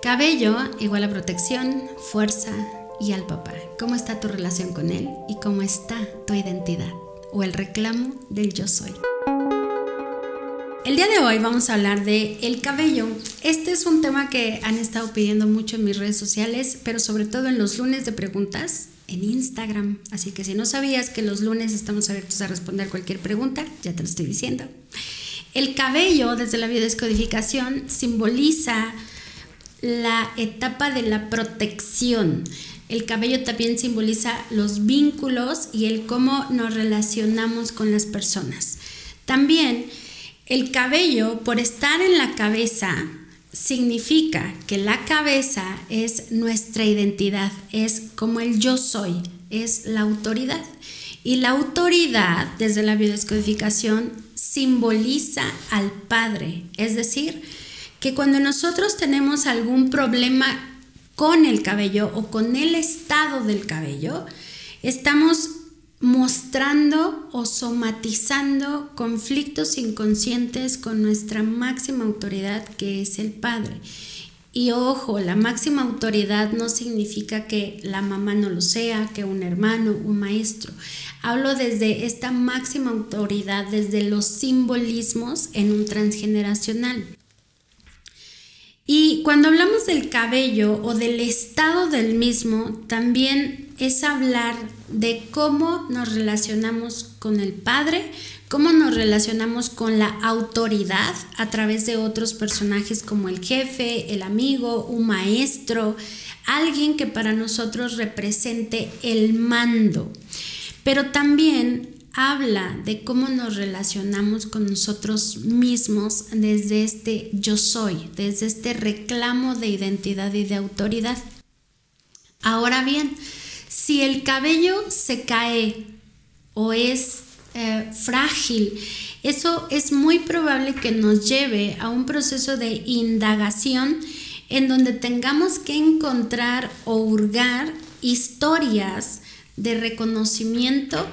Cabello igual a protección, fuerza y al papá. ¿Cómo está tu relación con él y cómo está tu identidad o el reclamo del yo soy? El día de hoy vamos a hablar de el cabello. Este es un tema que han estado pidiendo mucho en mis redes sociales, pero sobre todo en los lunes de preguntas en Instagram. Así que si no sabías que los lunes estamos abiertos a responder cualquier pregunta, ya te lo estoy diciendo. El cabello desde la biodescodificación simboliza la etapa de la protección. El cabello también simboliza los vínculos y el cómo nos relacionamos con las personas. También el cabello, por estar en la cabeza, significa que la cabeza es nuestra identidad, es como el yo soy, es la autoridad. Y la autoridad, desde la biodescodificación, simboliza al Padre, es decir, que cuando nosotros tenemos algún problema con el cabello o con el estado del cabello, estamos mostrando o somatizando conflictos inconscientes con nuestra máxima autoridad que es el padre. Y ojo, la máxima autoridad no significa que la mamá no lo sea, que un hermano, un maestro. Hablo desde esta máxima autoridad, desde los simbolismos en un transgeneracional. Y cuando hablamos del cabello o del estado del mismo, también es hablar de cómo nos relacionamos con el Padre, cómo nos relacionamos con la autoridad a través de otros personajes como el jefe, el amigo, un maestro, alguien que para nosotros represente el mando. Pero también habla de cómo nos relacionamos con nosotros mismos desde este yo soy, desde este reclamo de identidad y de autoridad. Ahora bien, si el cabello se cae o es eh, frágil, eso es muy probable que nos lleve a un proceso de indagación en donde tengamos que encontrar o hurgar historias de reconocimiento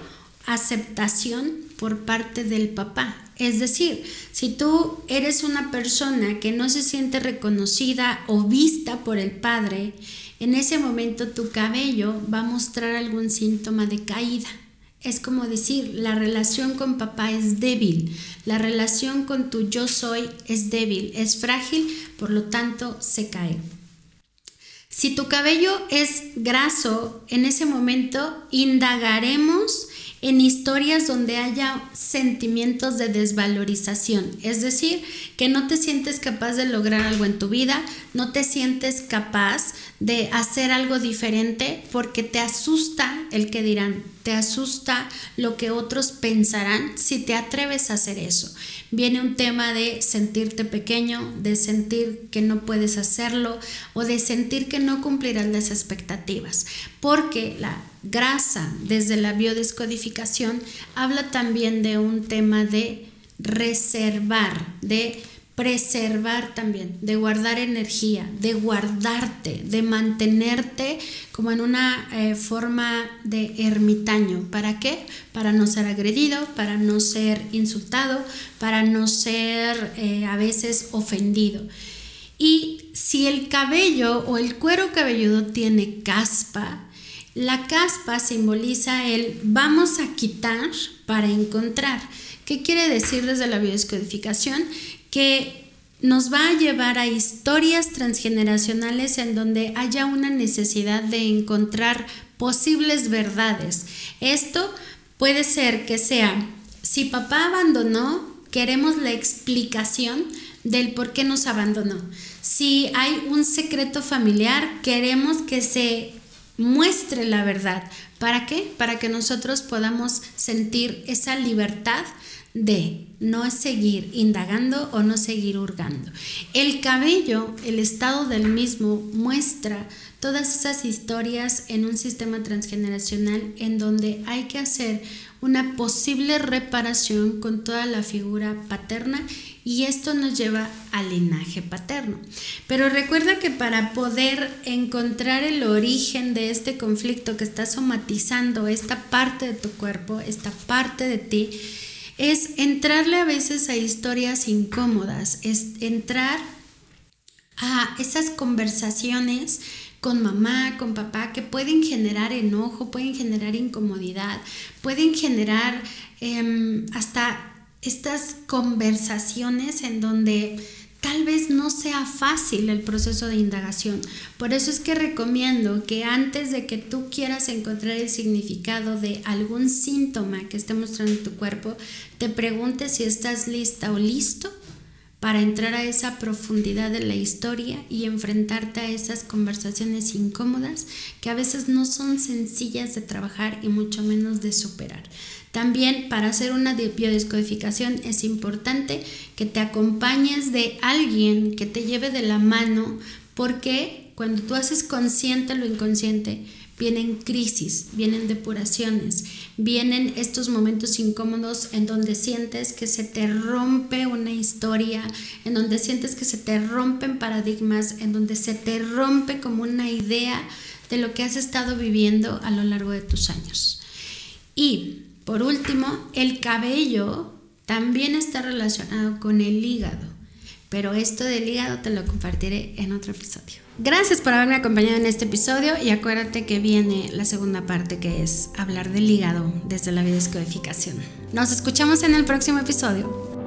aceptación por parte del papá. Es decir, si tú eres una persona que no se siente reconocida o vista por el padre, en ese momento tu cabello va a mostrar algún síntoma de caída. Es como decir, la relación con papá es débil, la relación con tu yo soy es débil, es frágil, por lo tanto se cae. Si tu cabello es graso, en ese momento indagaremos en historias donde haya sentimientos de desvalorización, es decir, que no te sientes capaz de lograr algo en tu vida, no te sientes capaz de hacer algo diferente porque te asusta el que dirán, te asusta lo que otros pensarán si te atreves a hacer eso. Viene un tema de sentirte pequeño, de sentir que no puedes hacerlo o de sentir que no cumplirás las expectativas, porque la grasa desde la biodescodificación habla también de un tema de reservar, de preservar también, de guardar energía, de guardarte, de mantenerte como en una eh, forma de ermitaño. ¿Para qué? Para no ser agredido, para no ser insultado, para no ser eh, a veces ofendido. Y si el cabello o el cuero cabelludo tiene caspa, la caspa simboliza el vamos a quitar para encontrar. ¿Qué quiere decir desde la biodescodificación? Que nos va a llevar a historias transgeneracionales en donde haya una necesidad de encontrar posibles verdades. Esto puede ser que sea, si papá abandonó, queremos la explicación del por qué nos abandonó. Si hay un secreto familiar, queremos que se muestre la verdad. ¿Para qué? Para que nosotros podamos sentir esa libertad de no seguir indagando o no seguir hurgando. El cabello, el estado del mismo, muestra todas esas historias en un sistema transgeneracional en donde hay que hacer una posible reparación con toda la figura paterna y esto nos lleva al linaje paterno. Pero recuerda que para poder encontrar el origen de este conflicto que está somatizando esta parte de tu cuerpo, esta parte de ti, es entrarle a veces a historias incómodas, es entrar a esas conversaciones con mamá, con papá, que pueden generar enojo, pueden generar incomodidad, pueden generar em, hasta estas conversaciones en donde tal vez no sea fácil el proceso de indagación. Por eso es que recomiendo que antes de que tú quieras encontrar el significado de algún síntoma que esté mostrando tu cuerpo, te preguntes si estás lista o listo para entrar a esa profundidad de la historia y enfrentarte a esas conversaciones incómodas que a veces no son sencillas de trabajar y mucho menos de superar. También para hacer una biodescodificación es importante que te acompañes de alguien que te lleve de la mano porque cuando tú haces consciente lo inconsciente, vienen crisis, vienen depuraciones, vienen estos momentos incómodos en donde sientes que se te rompe una historia, en donde sientes que se te rompen paradigmas, en donde se te rompe como una idea de lo que has estado viviendo a lo largo de tus años. Y por último, el cabello también está relacionado con el hígado, pero esto del hígado te lo compartiré en otro episodio. Gracias por haberme acompañado en este episodio y acuérdate que viene la segunda parte que es hablar del hígado desde la biodescodificación. Nos escuchamos en el próximo episodio.